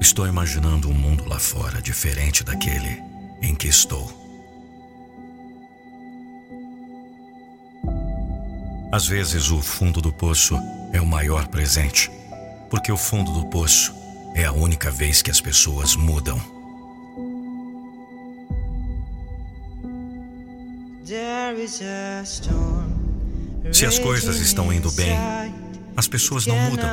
Estou imaginando um mundo lá fora diferente daquele em que estou. Às vezes, o fundo do poço é o maior presente, porque o fundo do poço é a única vez que as pessoas mudam. Se as coisas estão indo bem, as pessoas não mudam.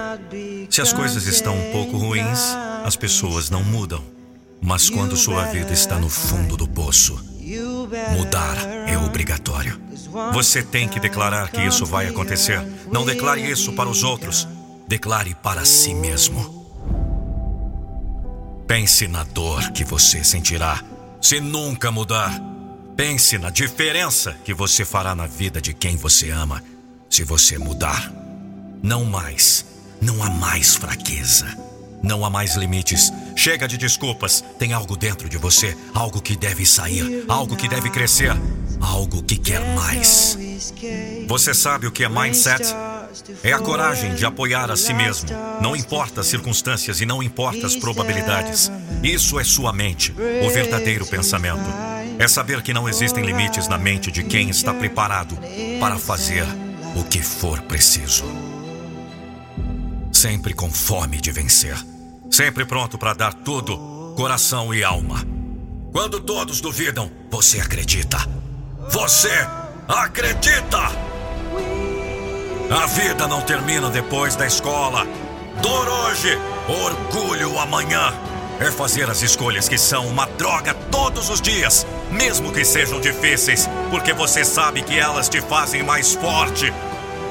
Se as coisas estão um pouco ruins, as pessoas não mudam. Mas quando sua vida está no fundo do poço, mudar é obrigatório. Você tem que declarar que isso vai acontecer. Não declare isso para os outros. Declare para si mesmo. Pense na dor que você sentirá se nunca mudar. Pense na diferença que você fará na vida de quem você ama se você mudar. Não mais. Não há mais fraqueza. Não há mais limites. Chega de desculpas. Tem algo dentro de você, algo que deve sair, algo que deve crescer, algo que quer mais. Você sabe o que é mindset? É a coragem de apoiar a si mesmo. Não importa as circunstâncias e não importa as probabilidades. Isso é sua mente, o verdadeiro pensamento. É saber que não existem limites na mente de quem está preparado para fazer o que for preciso. Sempre com fome de vencer. Sempre pronto para dar tudo, coração e alma. Quando todos duvidam, você acredita. Você acredita! A vida não termina depois da escola. Dor hoje, orgulho amanhã. É fazer as escolhas que são uma droga todos os dias, mesmo que sejam difíceis, porque você sabe que elas te fazem mais forte.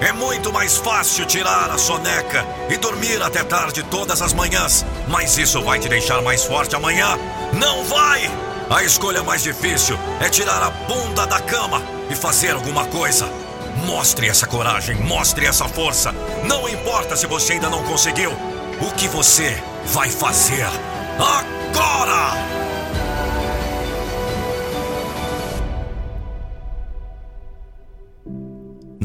É muito mais fácil tirar a soneca e dormir até tarde todas as manhãs, mas isso vai te deixar mais forte amanhã? Não vai! A escolha mais difícil é tirar a bunda da cama e fazer alguma coisa. Mostre essa coragem, mostre essa força. Não importa se você ainda não conseguiu. O que você vai fazer agora?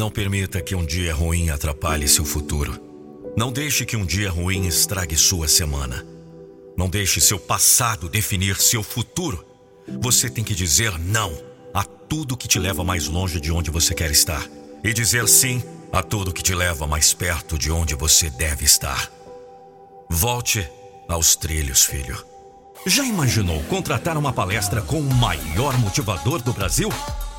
Não permita que um dia ruim atrapalhe seu futuro. Não deixe que um dia ruim estrague sua semana. Não deixe seu passado definir seu futuro. Você tem que dizer não a tudo que te leva mais longe de onde você quer estar e dizer sim a tudo que te leva mais perto de onde você deve estar. Volte aos trilhos, filho. Já imaginou contratar uma palestra com o maior motivador do Brasil?